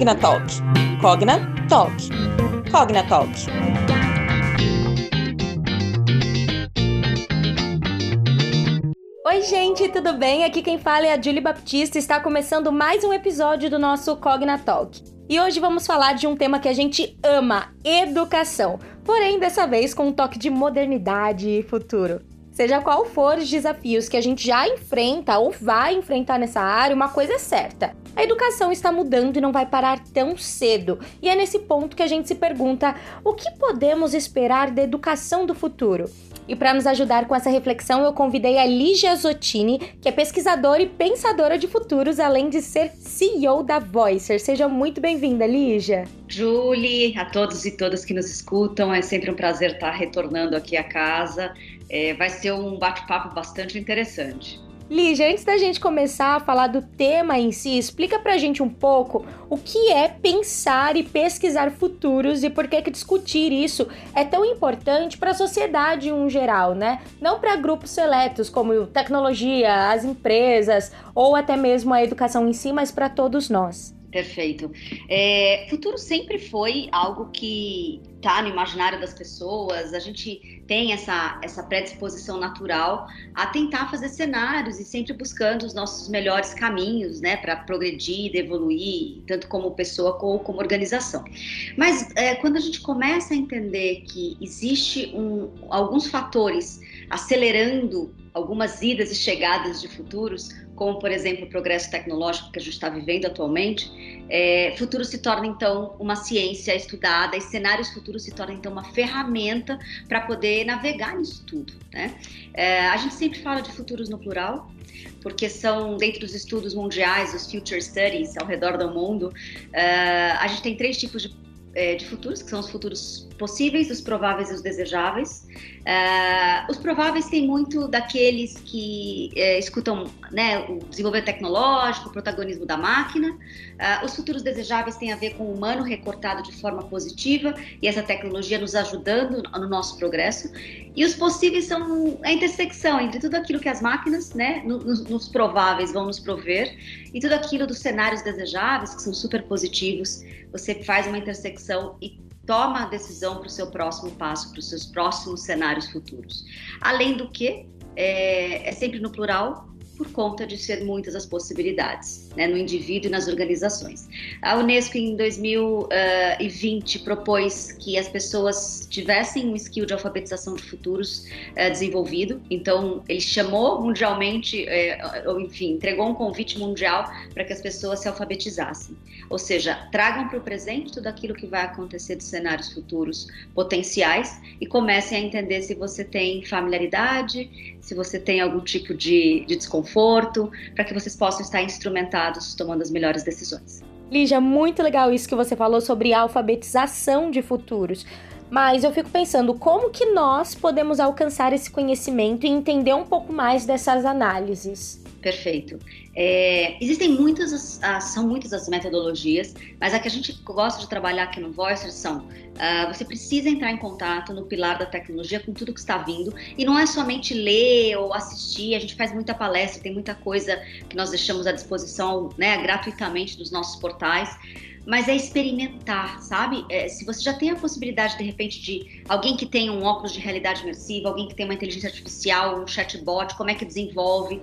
Cognatalk. Cognatalk. Cognatalk. Oi, gente, tudo bem? Aqui quem fala é a Julie Baptista. Está começando mais um episódio do nosso Cognatalk. E hoje vamos falar de um tema que a gente ama: educação. Porém, dessa vez com um toque de modernidade e futuro. Seja qual for os desafios que a gente já enfrenta ou vai enfrentar nessa área, uma coisa é certa: a educação está mudando e não vai parar tão cedo. E é nesse ponto que a gente se pergunta: o que podemos esperar da educação do futuro? E para nos ajudar com essa reflexão, eu convidei a Lígia Zottini, que é pesquisadora e pensadora de futuros, além de ser CEO da Voicer. Seja muito bem-vinda, Lígia. Julie, a todos e todas que nos escutam, é sempre um prazer estar retornando aqui à casa. É, vai ser um bate-papo bastante interessante. Lígia, antes da gente começar a falar do tema em si, explica pra gente um pouco o que é pensar e pesquisar futuros e por que, que discutir isso é tão importante para a sociedade em um geral, né? Não para grupos seletos como tecnologia, as empresas ou até mesmo a educação em si, mas para todos nós. Perfeito. É, futuro sempre foi algo que está no imaginário das pessoas. A gente tem essa, essa predisposição natural a tentar fazer cenários e sempre buscando os nossos melhores caminhos, né, para progredir, evoluir, tanto como pessoa como como organização. Mas é, quando a gente começa a entender que existe um, alguns fatores acelerando algumas idas e chegadas de futuros, como por exemplo o progresso tecnológico que a gente está vivendo atualmente, é, futuro se torna então uma ciência estudada e cenários futuros se tornam então uma ferramenta para poder navegar nisso tudo. Né? É, a gente sempre fala de futuros no plural, porque são dentro dos estudos mundiais, os future studies ao redor do mundo, uh, a gente tem três tipos de, é, de futuros, que são os futuros possíveis, os prováveis e os desejáveis. Uh, os prováveis têm muito daqueles que uh, escutam né, o desenvolvimento tecnológico, o protagonismo da máquina. Uh, os futuros desejáveis têm a ver com o humano recortado de forma positiva e essa tecnologia nos ajudando no nosso progresso. E os possíveis são a intersecção entre tudo aquilo que as máquinas, né, nos, nos prováveis, vão nos prover e tudo aquilo dos cenários desejáveis, que são super positivos. Você faz uma intersecção e toma a decisão para o seu próximo passo, para os seus próximos cenários futuros. Além do que, é, é sempre no plural, por conta de ser muitas as possibilidades, né, no indivíduo e nas organizações. A Unesco, em 2020, uh, propôs que as pessoas tivessem um skill de alfabetização de futuros uh, desenvolvido, então ele chamou mundialmente, uh, ou enfim, entregou um convite mundial para que as pessoas se alfabetizassem. Ou seja, tragam para o presente tudo aquilo que vai acontecer de cenários futuros potenciais e comecem a entender se você tem familiaridade, se você tem algum tipo de, de desconforto, para que vocês possam estar instrumentados tomando as melhores decisões. Lígia, muito legal isso que você falou sobre alfabetização de futuros. Mas eu fico pensando como que nós podemos alcançar esse conhecimento e entender um pouco mais dessas análises. Perfeito. É, existem muitas, as, são muitas as metodologias, mas a que a gente gosta de trabalhar aqui no Voicer são: uh, você precisa entrar em contato no pilar da tecnologia com tudo que está vindo, e não é somente ler ou assistir, a gente faz muita palestra, tem muita coisa que nós deixamos à disposição né, gratuitamente nos nossos portais mas é experimentar, sabe? É, se você já tem a possibilidade, de repente, de alguém que tem um óculos de realidade imersiva, alguém que tem uma inteligência artificial, um chatbot, como é que desenvolve?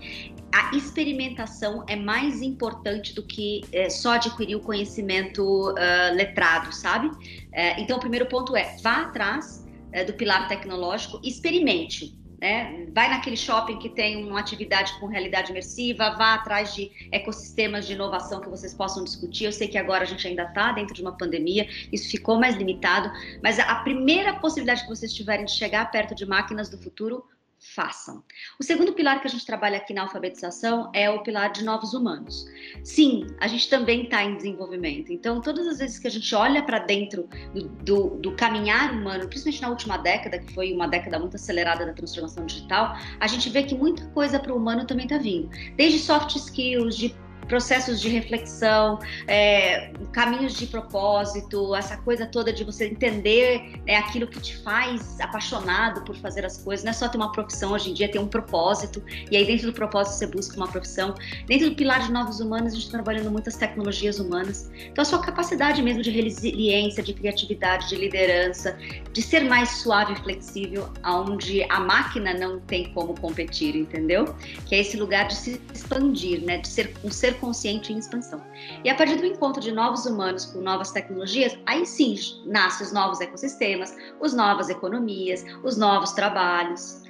A experimentação é mais importante do que é, só adquirir o conhecimento uh, letrado, sabe? É, então, o primeiro ponto é vá atrás é, do pilar tecnológico, experimente. Né? Vai naquele shopping que tem uma atividade com realidade imersiva, vá atrás de ecossistemas de inovação que vocês possam discutir. Eu sei que agora a gente ainda está dentro de uma pandemia, isso ficou mais limitado, mas a primeira possibilidade que vocês tiverem de chegar perto de máquinas do futuro, façam. O segundo pilar que a gente trabalha aqui na alfabetização é o pilar de novos humanos. Sim, a gente também está em desenvolvimento. Então, todas as vezes que a gente olha para dentro do, do, do, caminhar humano, principalmente na última década, que foi uma década muito acelerada da transformação digital, a gente vê que muita coisa para o humano também está vindo. Desde soft skills, de processos de reflexão, é, caminhos de propósito, essa coisa toda de você entender né, aquilo que te faz apaixonado por fazer as coisas. Não é só ter uma profissão hoje em dia, ter um propósito, e aí dentro do propósito você busca uma profissão. Dentro do pilar de novos humanos, a gente está trabalhando muitas tecnologias humanas. Então, a sua capacidade mesmo de resiliência, de criatividade, de liderança, de ser mais suave e flexível, onde a máquina não tem como competir, entendeu? Que é esse lugar de se expandir, né? De ser um ser consciente em expansão. E a partir do encontro de novos humanos com novas tecnologias, aí sim nascem os novos ecossistemas, as novas economias, os novos trabalhos,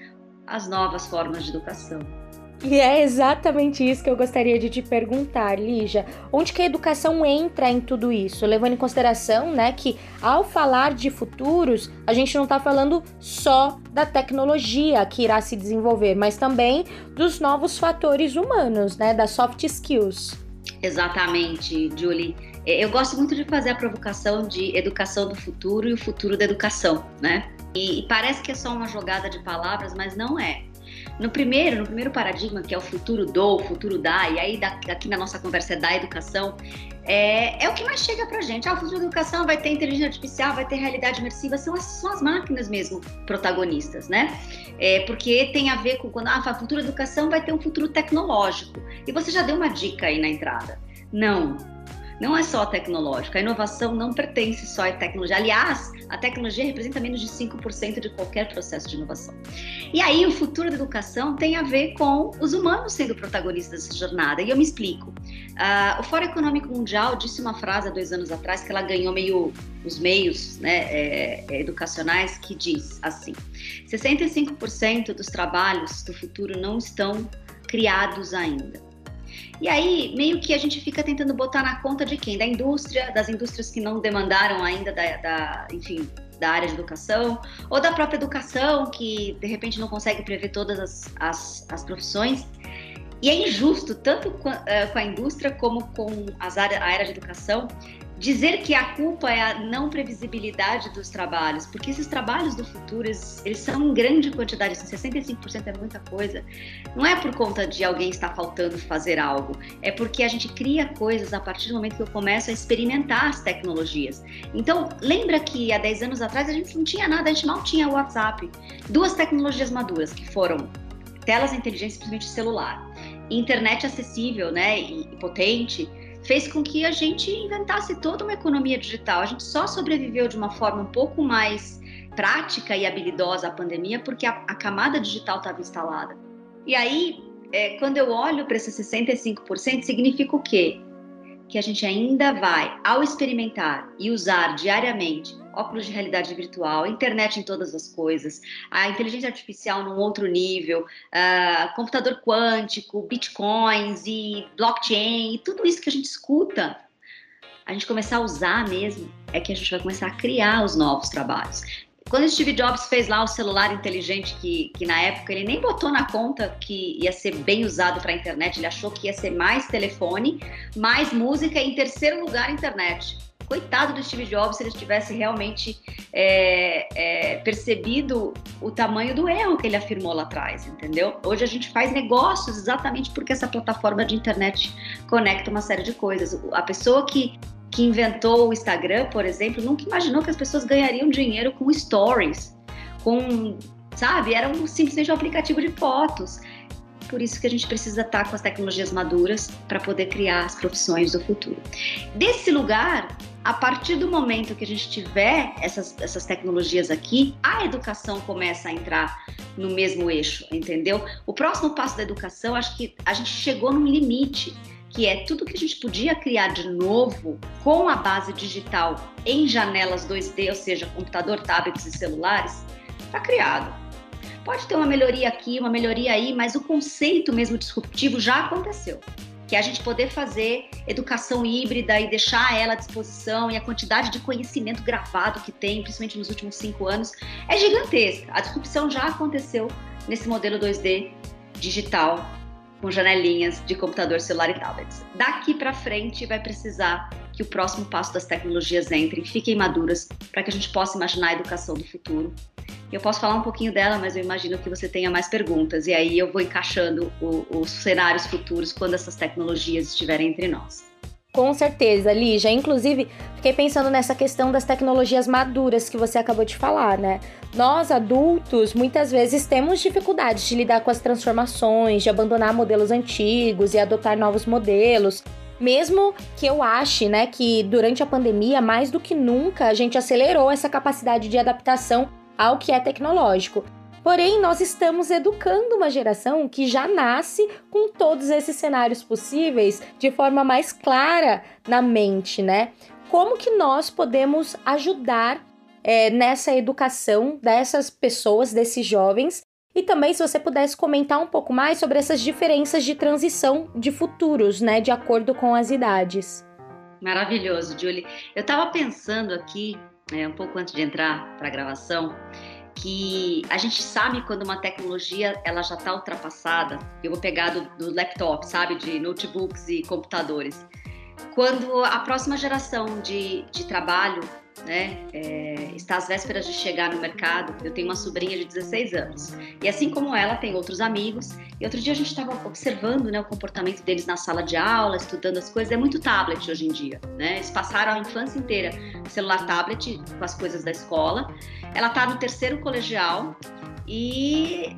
as novas formas de educação. E é exatamente isso que eu gostaria de te perguntar, Lígia. Onde que a educação entra em tudo isso? Levando em consideração, né, que ao falar de futuros, a gente não está falando só da tecnologia que irá se desenvolver, mas também dos novos fatores humanos, né, das soft skills. Exatamente, Julie. É, eu gosto muito de fazer a provocação de educação do futuro e o futuro da educação, né? E, e parece que é só uma jogada de palavras, mas não é. No primeiro, no primeiro paradigma, que é o futuro do, futuro da, e aí aqui na nossa conversa é da educação, é, é o que mais chega pra gente. Ah, o futuro da educação vai ter inteligência artificial, vai ter realidade imersiva, são as, são as máquinas mesmo protagonistas, né? É, porque tem a ver com quando, ah, a futura educação vai ter um futuro tecnológico. E você já deu uma dica aí na entrada. Não, não é só tecnológica. A inovação não pertence só à tecnologia. Aliás, a tecnologia representa menos de 5% de qualquer processo de inovação. E aí, o futuro da educação tem a ver com os humanos sendo protagonistas dessa jornada. E eu me explico. Uh, o Fórum Econômico Mundial disse uma frase há dois anos atrás que ela ganhou meio os meios né, é, é educacionais que diz assim: 65% dos trabalhos do futuro não estão criados ainda. E aí, meio que a gente fica tentando botar na conta de quem? Da indústria, das indústrias que não demandaram ainda da, da enfim, da área de educação, ou da própria educação, que de repente não consegue prever todas as, as, as profissões. E é injusto, tanto com, uh, com a indústria como com as área, a área de educação, dizer que a culpa é a não previsibilidade dos trabalhos, porque esses trabalhos do futuro, eles, eles são em grande quantidade, 65% assim, é muita coisa. Não é por conta de alguém estar faltando fazer algo, é porque a gente cria coisas a partir do momento que eu começo a experimentar as tecnologias. Então, lembra que há 10 anos atrás a gente não tinha nada, a gente mal tinha WhatsApp. Duas tecnologias maduras que foram telas inteligentes, principalmente celular, internet acessível, né, e potente, fez com que a gente inventasse toda uma economia digital. A gente só sobreviveu de uma forma um pouco mais prática e habilidosa à pandemia porque a, a camada digital estava instalada. E aí, é, quando eu olho para esses 65%, significa o quê? Que a gente ainda vai, ao experimentar e usar diariamente óculos de realidade virtual, internet em todas as coisas, a inteligência artificial num outro nível, uh, computador quântico, bitcoins e blockchain, e tudo isso que a gente escuta, a gente começar a usar mesmo, é que a gente vai começar a criar os novos trabalhos. Quando Steve Jobs fez lá o celular inteligente, que, que na época ele nem botou na conta que ia ser bem usado para a internet, ele achou que ia ser mais telefone, mais música e, em terceiro lugar, internet coitado do Steve Jobs se ele tivesse realmente é, é, percebido o tamanho do erro que ele afirmou lá atrás, entendeu? Hoje a gente faz negócios exatamente porque essa plataforma de internet conecta uma série de coisas. A pessoa que que inventou o Instagram, por exemplo, nunca imaginou que as pessoas ganhariam dinheiro com stories, com, sabe, era um, simplesmente um aplicativo de fotos. Por isso que a gente precisa estar com as tecnologias maduras para poder criar as profissões do futuro. Desse lugar, a partir do momento que a gente tiver essas, essas tecnologias aqui, a educação começa a entrar no mesmo eixo, entendeu? O próximo passo da educação, acho que a gente chegou num limite, que é tudo que a gente podia criar de novo com a base digital em janelas 2D, ou seja, computador, tablets e celulares, está criado. Pode ter uma melhoria aqui, uma melhoria aí, mas o conceito mesmo disruptivo já aconteceu que é a gente poder fazer educação híbrida e deixar ela à disposição e a quantidade de conhecimento gravado que tem, principalmente nos últimos cinco anos, é gigantesca. A disrupção já aconteceu nesse modelo 2D digital com janelinhas de computador, celular e tablets. Daqui para frente vai precisar que o próximo passo das tecnologias entrem, fiquem maduras, para que a gente possa imaginar a educação do futuro Eu posso falar um pouquinho dela, mas eu imagino que você tenha mais perguntas. E aí eu vou encaixando o, os cenários futuros quando essas tecnologias estiverem entre nós. Com certeza, Lígia. Inclusive, fiquei pensando nessa questão das tecnologias maduras que você acabou de falar, né? Nós, adultos, muitas vezes temos dificuldades de lidar com as transformações, de abandonar modelos antigos e adotar novos modelos. Mesmo que eu ache, né, que durante a pandemia, mais do que nunca, a gente acelerou essa capacidade de adaptação ao que é tecnológico. Porém, nós estamos educando uma geração que já nasce com todos esses cenários possíveis de forma mais clara na mente, né? Como que nós podemos ajudar é, nessa educação dessas pessoas, desses jovens, e também, se você pudesse comentar um pouco mais sobre essas diferenças de transição de futuros, né, de acordo com as idades. Maravilhoso, Julie. Eu estava pensando aqui, é, um pouco antes de entrar para a gravação, que a gente sabe quando uma tecnologia ela já está ultrapassada. Eu vou pegar do, do laptop, sabe, de notebooks e computadores. Quando a próxima geração de, de trabalho né, é, está às vésperas de chegar no mercado. Eu tenho uma sobrinha de 16 anos. E assim como ela, tem outros amigos. E outro dia a gente estava observando né, o comportamento deles na sala de aula, estudando as coisas. É muito tablet hoje em dia. Né? Eles passaram a infância inteira celular tablet com as coisas da escola. Ela está no terceiro colegial e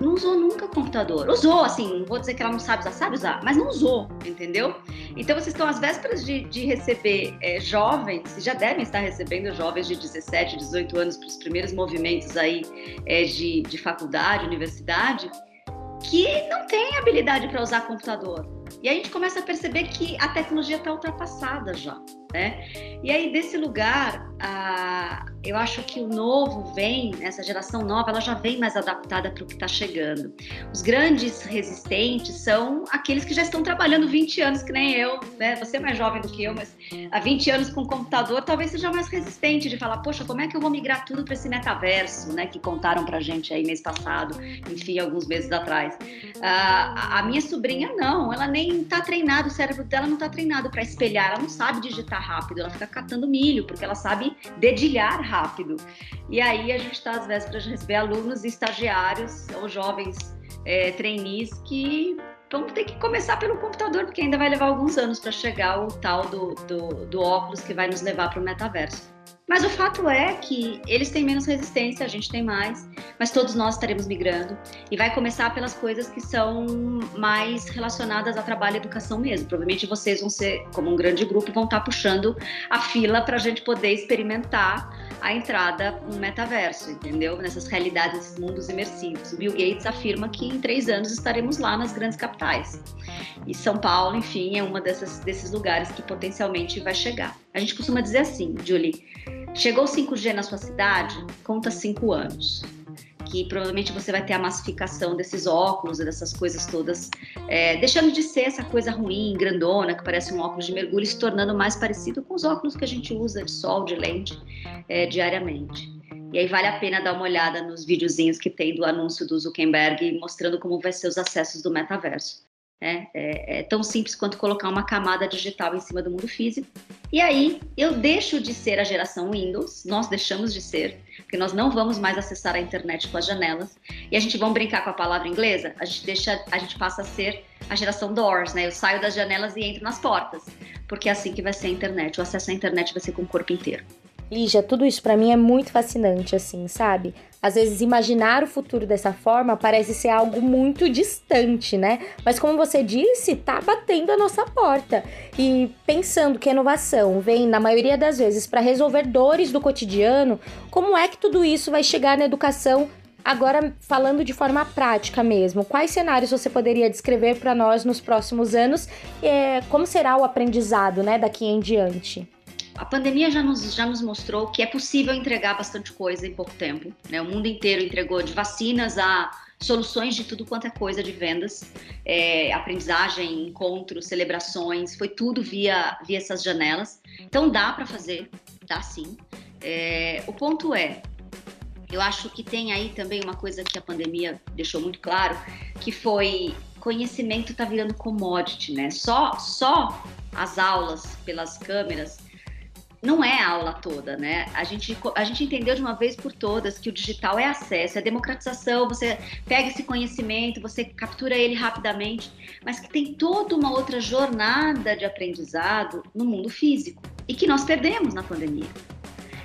não usou nunca computador. Usou, assim, não vou dizer que ela não sabe usar, sabe usar, mas não usou, entendeu? Então vocês estão às vésperas de, de receber é, jovens, já devem estar recebendo jovens de 17, 18 anos para os primeiros movimentos aí é, de, de faculdade, universidade, que não tem habilidade para usar computador. E a gente começa a perceber que a tecnologia está ultrapassada já. Né? E aí, desse lugar, eu acho que o novo vem, essa geração nova, ela já vem mais adaptada para o que está chegando. Os grandes resistentes são aqueles que já estão trabalhando 20 anos, que nem eu, né? Você é mais jovem do que eu, mas há 20 anos com computador, talvez seja mais resistente de falar, poxa, como é que eu vou migrar tudo para esse metaverso, né? Que contaram para gente aí mês passado, enfim, alguns meses atrás. a minha sobrinha não, ela nem está treinada, o cérebro dela não está treinado para espelhar, ela não sabe digitar rápido, ela fica catando milho, porque ela sabe dedilhar rápido. E aí a gente está às vésperas de receber alunos estagiários ou jovens é, trainees que vão ter que começar pelo computador, porque ainda vai levar alguns anos para chegar o tal do, do, do óculos que vai nos levar para o metaverso. Mas o fato é que eles têm menos resistência, a gente tem mais, mas todos nós estaremos migrando e vai começar pelas coisas que são mais relacionadas a trabalho e educação mesmo. Provavelmente vocês vão ser, como um grande grupo, vão estar puxando a fila para a gente poder experimentar a entrada no metaverso, entendeu? Nessas realidades, nesses mundos imersivos. O Bill Gates afirma que em três anos estaremos lá nas grandes capitais. E São Paulo, enfim, é uma dessas, desses lugares que potencialmente vai chegar. A gente costuma dizer assim, Julie, chegou o 5G na sua cidade, conta cinco anos que provavelmente você vai ter a massificação desses óculos dessas coisas todas, é, deixando de ser essa coisa ruim, grandona, que parece um óculos de mergulho, se tornando mais parecido com os óculos que a gente usa de sol, de lente, é, diariamente. E aí vale a pena dar uma olhada nos videozinhos que tem do anúncio do Zuckerberg mostrando como vai ser os acessos do metaverso. É, é, é, tão simples quanto colocar uma camada digital em cima do mundo físico. E aí eu deixo de ser a geração Windows, nós deixamos de ser, porque nós não vamos mais acessar a internet com as janelas. E a gente vamos brincar com a palavra inglesa, a gente deixa, a gente passa a ser a geração doors, né? Eu saio das janelas e entro nas portas, porque é assim que vai ser a internet. O acesso à internet vai ser com o corpo inteiro. Lígia, tudo isso para mim é muito fascinante, assim, sabe? Às vezes imaginar o futuro dessa forma parece ser algo muito distante, né? Mas como você disse, tá batendo a nossa porta. E pensando que a inovação vem, na maioria das vezes, para resolver dores do cotidiano, como é que tudo isso vai chegar na educação Agora, falando de forma prática mesmo, quais cenários você poderia descrever para nós nos próximos anos? É, como será o aprendizado né, daqui em diante? A pandemia já nos, já nos mostrou que é possível entregar bastante coisa em pouco tempo. Né? O mundo inteiro entregou de vacinas a soluções de tudo quanto é coisa de vendas, é, aprendizagem, encontros, celebrações, foi tudo via, via essas janelas. Então dá para fazer, dá sim. É, o ponto é, eu acho que tem aí também uma coisa que a pandemia deixou muito claro, que foi conhecimento está virando commodity, né? Só, só as aulas pelas câmeras não é a aula toda, né? A gente, a gente entendeu de uma vez por todas que o digital é acesso, é democratização, você pega esse conhecimento, você captura ele rapidamente, mas que tem toda uma outra jornada de aprendizado no mundo físico e que nós perdemos na pandemia.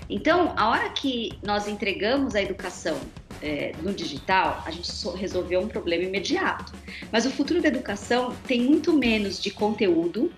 Então, a hora que nós entregamos a educação é, no digital, a gente resolveu um problema imediato. Mas o futuro da educação tem muito menos de conteúdo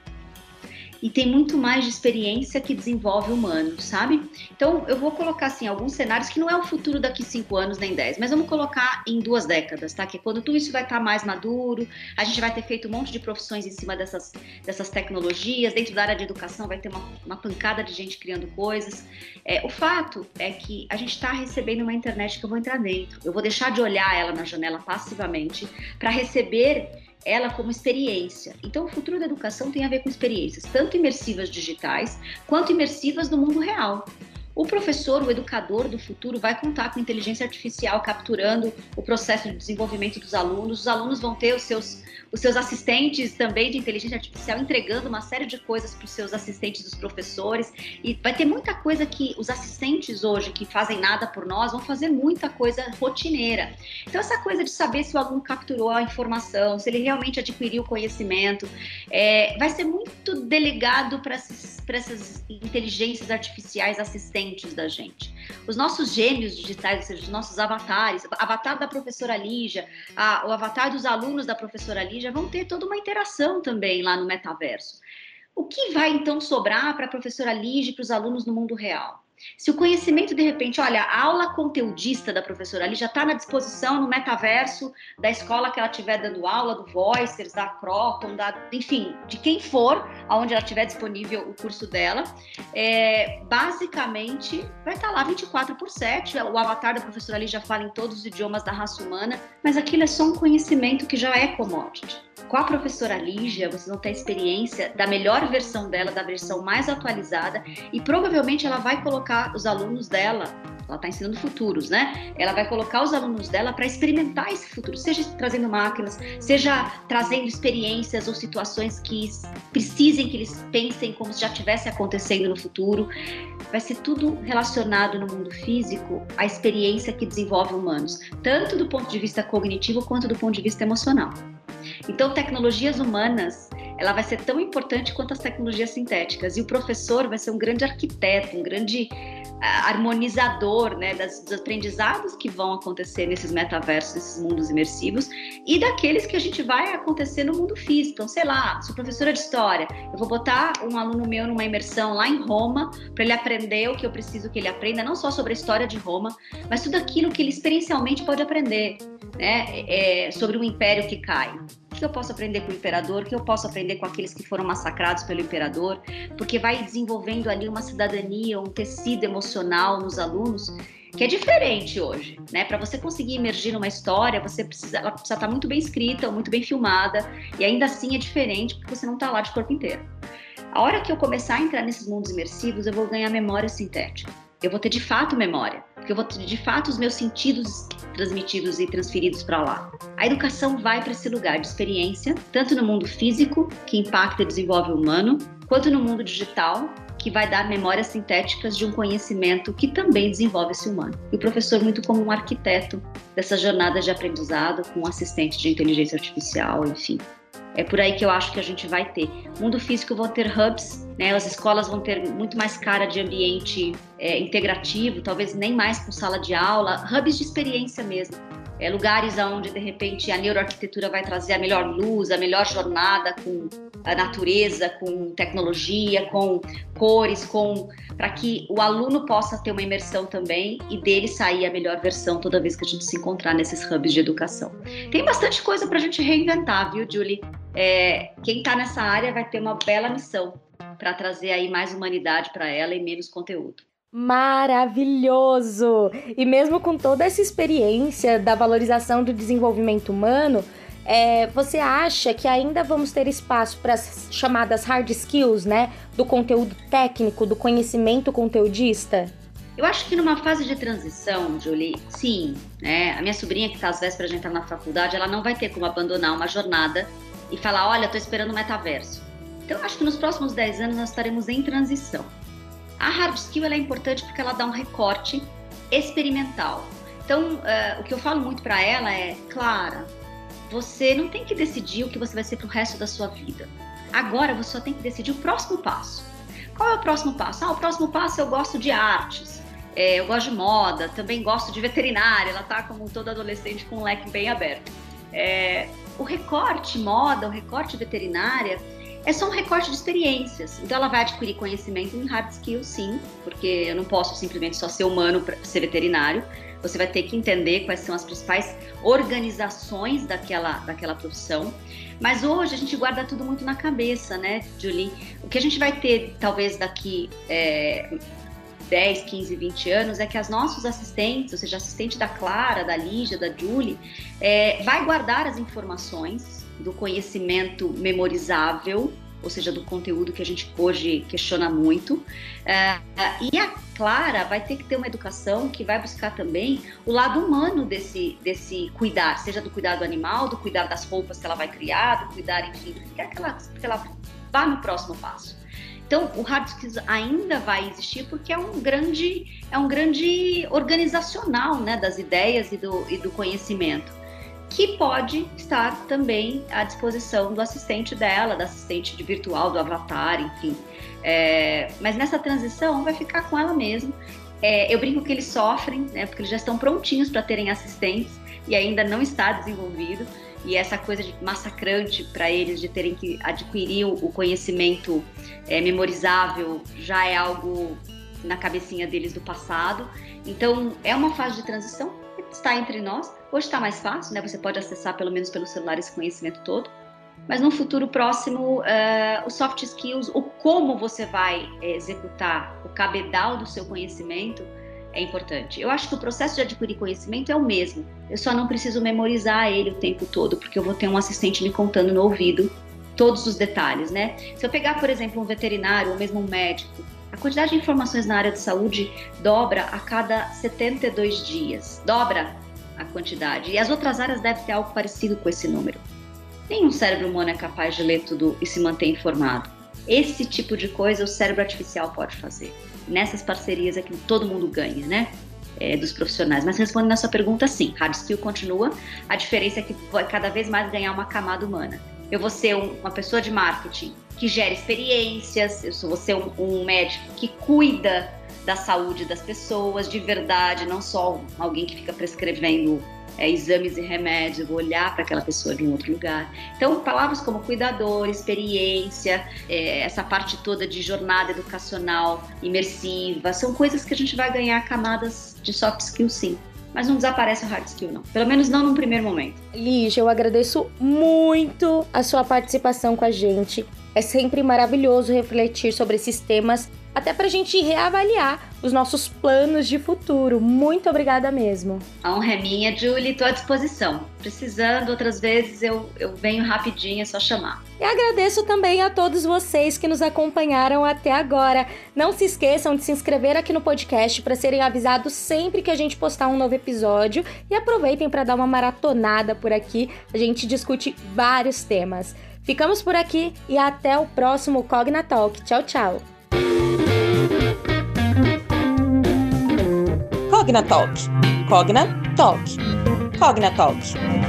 e tem muito mais de experiência que desenvolve humano, sabe? Então, eu vou colocar, assim, alguns cenários que não é o futuro daqui cinco anos nem dez, mas vamos colocar em duas décadas, tá? Que é quando tudo isso vai estar mais maduro, a gente vai ter feito um monte de profissões em cima dessas, dessas tecnologias, dentro da área de educação vai ter uma, uma pancada de gente criando coisas. É, o fato é que a gente está recebendo uma internet que eu vou entrar dentro, eu vou deixar de olhar ela na janela passivamente para receber ela como experiência. Então, o futuro da educação tem a ver com experiências, tanto imersivas digitais quanto imersivas no mundo real. O professor, o educador do futuro, vai contar com inteligência artificial capturando o processo de desenvolvimento dos alunos. Os alunos vão ter os seus os seus assistentes também de inteligência artificial entregando uma série de coisas para os seus assistentes dos professores. E vai ter muita coisa que os assistentes hoje que fazem nada por nós vão fazer muita coisa rotineira. Então, essa coisa de saber se o aluno capturou a informação, se ele realmente adquiriu o conhecimento, é, vai ser muito delegado para essas inteligências artificiais assistentes da gente. Os nossos gênios digitais, ou seja, os nossos avatares, avatar da professora Lígia, a, o avatar dos alunos da professora Lígia, vão ter toda uma interação também lá no metaverso. O que vai então sobrar para a professora Lígia e para os alunos no mundo real? Se o conhecimento, de repente, olha, a aula conteudista da professora ali já está na disposição no metaverso da escola que ela estiver dando aula, do Voicers, da Croton, da, enfim, de quem for, aonde ela tiver disponível o curso dela, é, basicamente vai estar tá lá 24 por 7. O avatar da professora ali já fala em todos os idiomas da raça humana, mas aquilo é só um conhecimento que já é commodity com a professora Lígia, vocês vão ter a experiência da melhor versão dela, da versão mais atualizada, e provavelmente ela vai colocar os alunos dela, ela está ensinando futuros, né? Ela vai colocar os alunos dela para experimentar esse futuro, seja trazendo máquinas, seja trazendo experiências ou situações que precisem que eles pensem como se já estivesse acontecendo no futuro. Vai ser tudo relacionado no mundo físico à experiência que desenvolve humanos, tanto do ponto de vista cognitivo quanto do ponto de vista emocional. Então, tecnologias humanas, ela vai ser tão importante quanto as tecnologias sintéticas. E o professor vai ser um grande arquiteto, um grande uh, harmonizador, né, das, dos aprendizados que vão acontecer nesses metaversos, nesses mundos imersivos, e daqueles que a gente vai acontecer no mundo físico. Então, sei lá, sou professora de história, eu vou botar um aluno meu numa imersão lá em Roma para ele aprender o que eu preciso que ele aprenda, não só sobre a história de Roma, mas tudo aquilo que ele experiencialmente pode aprender né, é, sobre um império que cai. Que eu posso aprender com o imperador? O que eu posso aprender com aqueles que foram massacrados pelo imperador? Porque vai desenvolvendo ali uma cidadania, um tecido emocional nos alunos que é diferente hoje, né? Para você conseguir emergir numa história, você precisa, ela precisa estar muito bem escrita, muito bem filmada, e ainda assim é diferente porque você não está lá de corpo inteiro. A hora que eu começar a entrar nesses mundos imersivos, eu vou ganhar memória sintética eu vou ter de fato memória, porque eu vou ter de fato os meus sentidos transmitidos e transferidos para lá. A educação vai para esse lugar de experiência, tanto no mundo físico, que impacta e desenvolve o humano, quanto no mundo digital, que vai dar memórias sintéticas de um conhecimento que também desenvolve esse humano. E o professor, muito como um arquiteto dessa jornada de aprendizado, com um assistente de inteligência artificial, enfim. É por aí que eu acho que a gente vai ter. Mundo físico vão ter hubs, né? As escolas vão ter muito mais cara de ambiente é, integrativo, talvez nem mais com sala de aula, hubs de experiência mesmo. É, lugares onde de repente a neuroarquitetura vai trazer a melhor luz, a melhor jornada com a natureza, com tecnologia, com cores, com para que o aluno possa ter uma imersão também e dele sair a melhor versão toda vez que a gente se encontrar nesses hubs de educação. Tem bastante coisa para a gente reinventar, viu, Julie? É, quem está nessa área vai ter uma bela missão para trazer aí mais humanidade para ela e menos conteúdo. Maravilhoso! E mesmo com toda essa experiência da valorização do desenvolvimento humano, é, você acha que ainda vamos ter espaço para as chamadas hard skills, né? Do conteúdo técnico, do conhecimento conteudista? Eu acho que numa fase de transição, Julie, sim, né? A minha sobrinha que está às vésperas de entrar na faculdade, ela não vai ter como abandonar uma jornada e falar, olha, estou esperando o metaverso. Então, acho que nos próximos 10 anos nós estaremos em transição. A hard skill é importante porque ela dá um recorte experimental. Então, uh, o que eu falo muito para ela é, Clara, você não tem que decidir o que você vai ser para o resto da sua vida. Agora você só tem que decidir o próximo passo. Qual é o próximo passo? Ah, o próximo passo eu gosto de artes, é, eu gosto de moda, também gosto de veterinária. Ela tá como todo adolescente com um leque bem aberto. É, o recorte moda, o recorte veterinária, é só um recorte de experiências. Então ela vai adquirir conhecimento em hard skills, sim, porque eu não posso simplesmente só ser humano para ser veterinário. Você vai ter que entender quais são as principais organizações daquela, daquela profissão. Mas hoje a gente guarda tudo muito na cabeça, né, Julie? O que a gente vai ter, talvez, daqui é, 10, 15, 20 anos é que as nossos assistentes, ou seja, assistente da Clara, da Lígia, da Julie, é, vai guardar as informações do conhecimento memorizável, ou seja, do conteúdo que a gente hoje questiona muito. É, e a Clara vai ter que ter uma educação que vai buscar também o lado humano desse, desse cuidar, seja do cuidado animal, do cuidar das roupas que ela vai criar, do cuidar, enfim, do que quer que ela, que ela vá no próximo passo. Então, o hard skills ainda vai existir porque é um grande, é um grande organizacional né, das ideias e do, e do conhecimento, que pode estar também à disposição do assistente dela, da assistente de virtual, do avatar, enfim. É, mas nessa transição vai ficar com ela mesma. É, eu brinco que eles sofrem, né, porque eles já estão prontinhos para terem assistentes e ainda não está desenvolvido e essa coisa de massacrante para eles de terem que adquirir o conhecimento é, memorizável já é algo na cabecinha deles do passado. Então é uma fase de transição está entre nós. Hoje está mais fácil, né? Você pode acessar pelo menos pelo celular esse conhecimento todo. Mas no futuro próximo, uh, os soft skills, o como você vai executar o cabedal do seu conhecimento, é importante. Eu acho que o processo de adquirir conhecimento é o mesmo. Eu só não preciso memorizar ele o tempo todo, porque eu vou ter um assistente me contando no ouvido todos os detalhes, né? Se eu pegar, por exemplo, um veterinário ou mesmo um médico, quantidade de informações na área de saúde dobra a cada 72 dias. Dobra a quantidade. E as outras áreas devem ter algo parecido com esse número. Nenhum cérebro humano é capaz de ler tudo e se manter informado. Esse tipo de coisa o cérebro artificial pode fazer nessas parcerias é que todo mundo ganha, né? É, dos profissionais. Mas respondendo a sua pergunta, sim, hard skill continua. A diferença é que vai cada vez mais ganhar uma camada humana. Eu vou ser um, uma pessoa de marketing que gera experiências, eu vou ser um, um médico que cuida da saúde das pessoas de verdade, não só alguém que fica prescrevendo é, exames e remédios, vou olhar para aquela pessoa de um outro lugar. Então, palavras como cuidador, experiência, é, essa parte toda de jornada educacional imersiva, são coisas que a gente vai ganhar camadas de soft skill sim. Mas não desaparece o hard skill, não. Pelo menos não num primeiro momento. Lígia, eu agradeço muito a sua participação com a gente. É sempre maravilhoso refletir sobre esses temas até para a gente reavaliar os nossos planos de futuro. Muito obrigada mesmo. A honra é minha, Julie, estou à disposição. Precisando, outras vezes eu, eu venho rapidinho, é só chamar. E agradeço também a todos vocês que nos acompanharam até agora. Não se esqueçam de se inscrever aqui no podcast para serem avisados sempre que a gente postar um novo episódio e aproveitem para dar uma maratonada por aqui. A gente discute vários temas. Ficamos por aqui e até o próximo Cogna Talk. Tchau, tchau. Cogna Talk. Cogna Talk. Cogna Talk.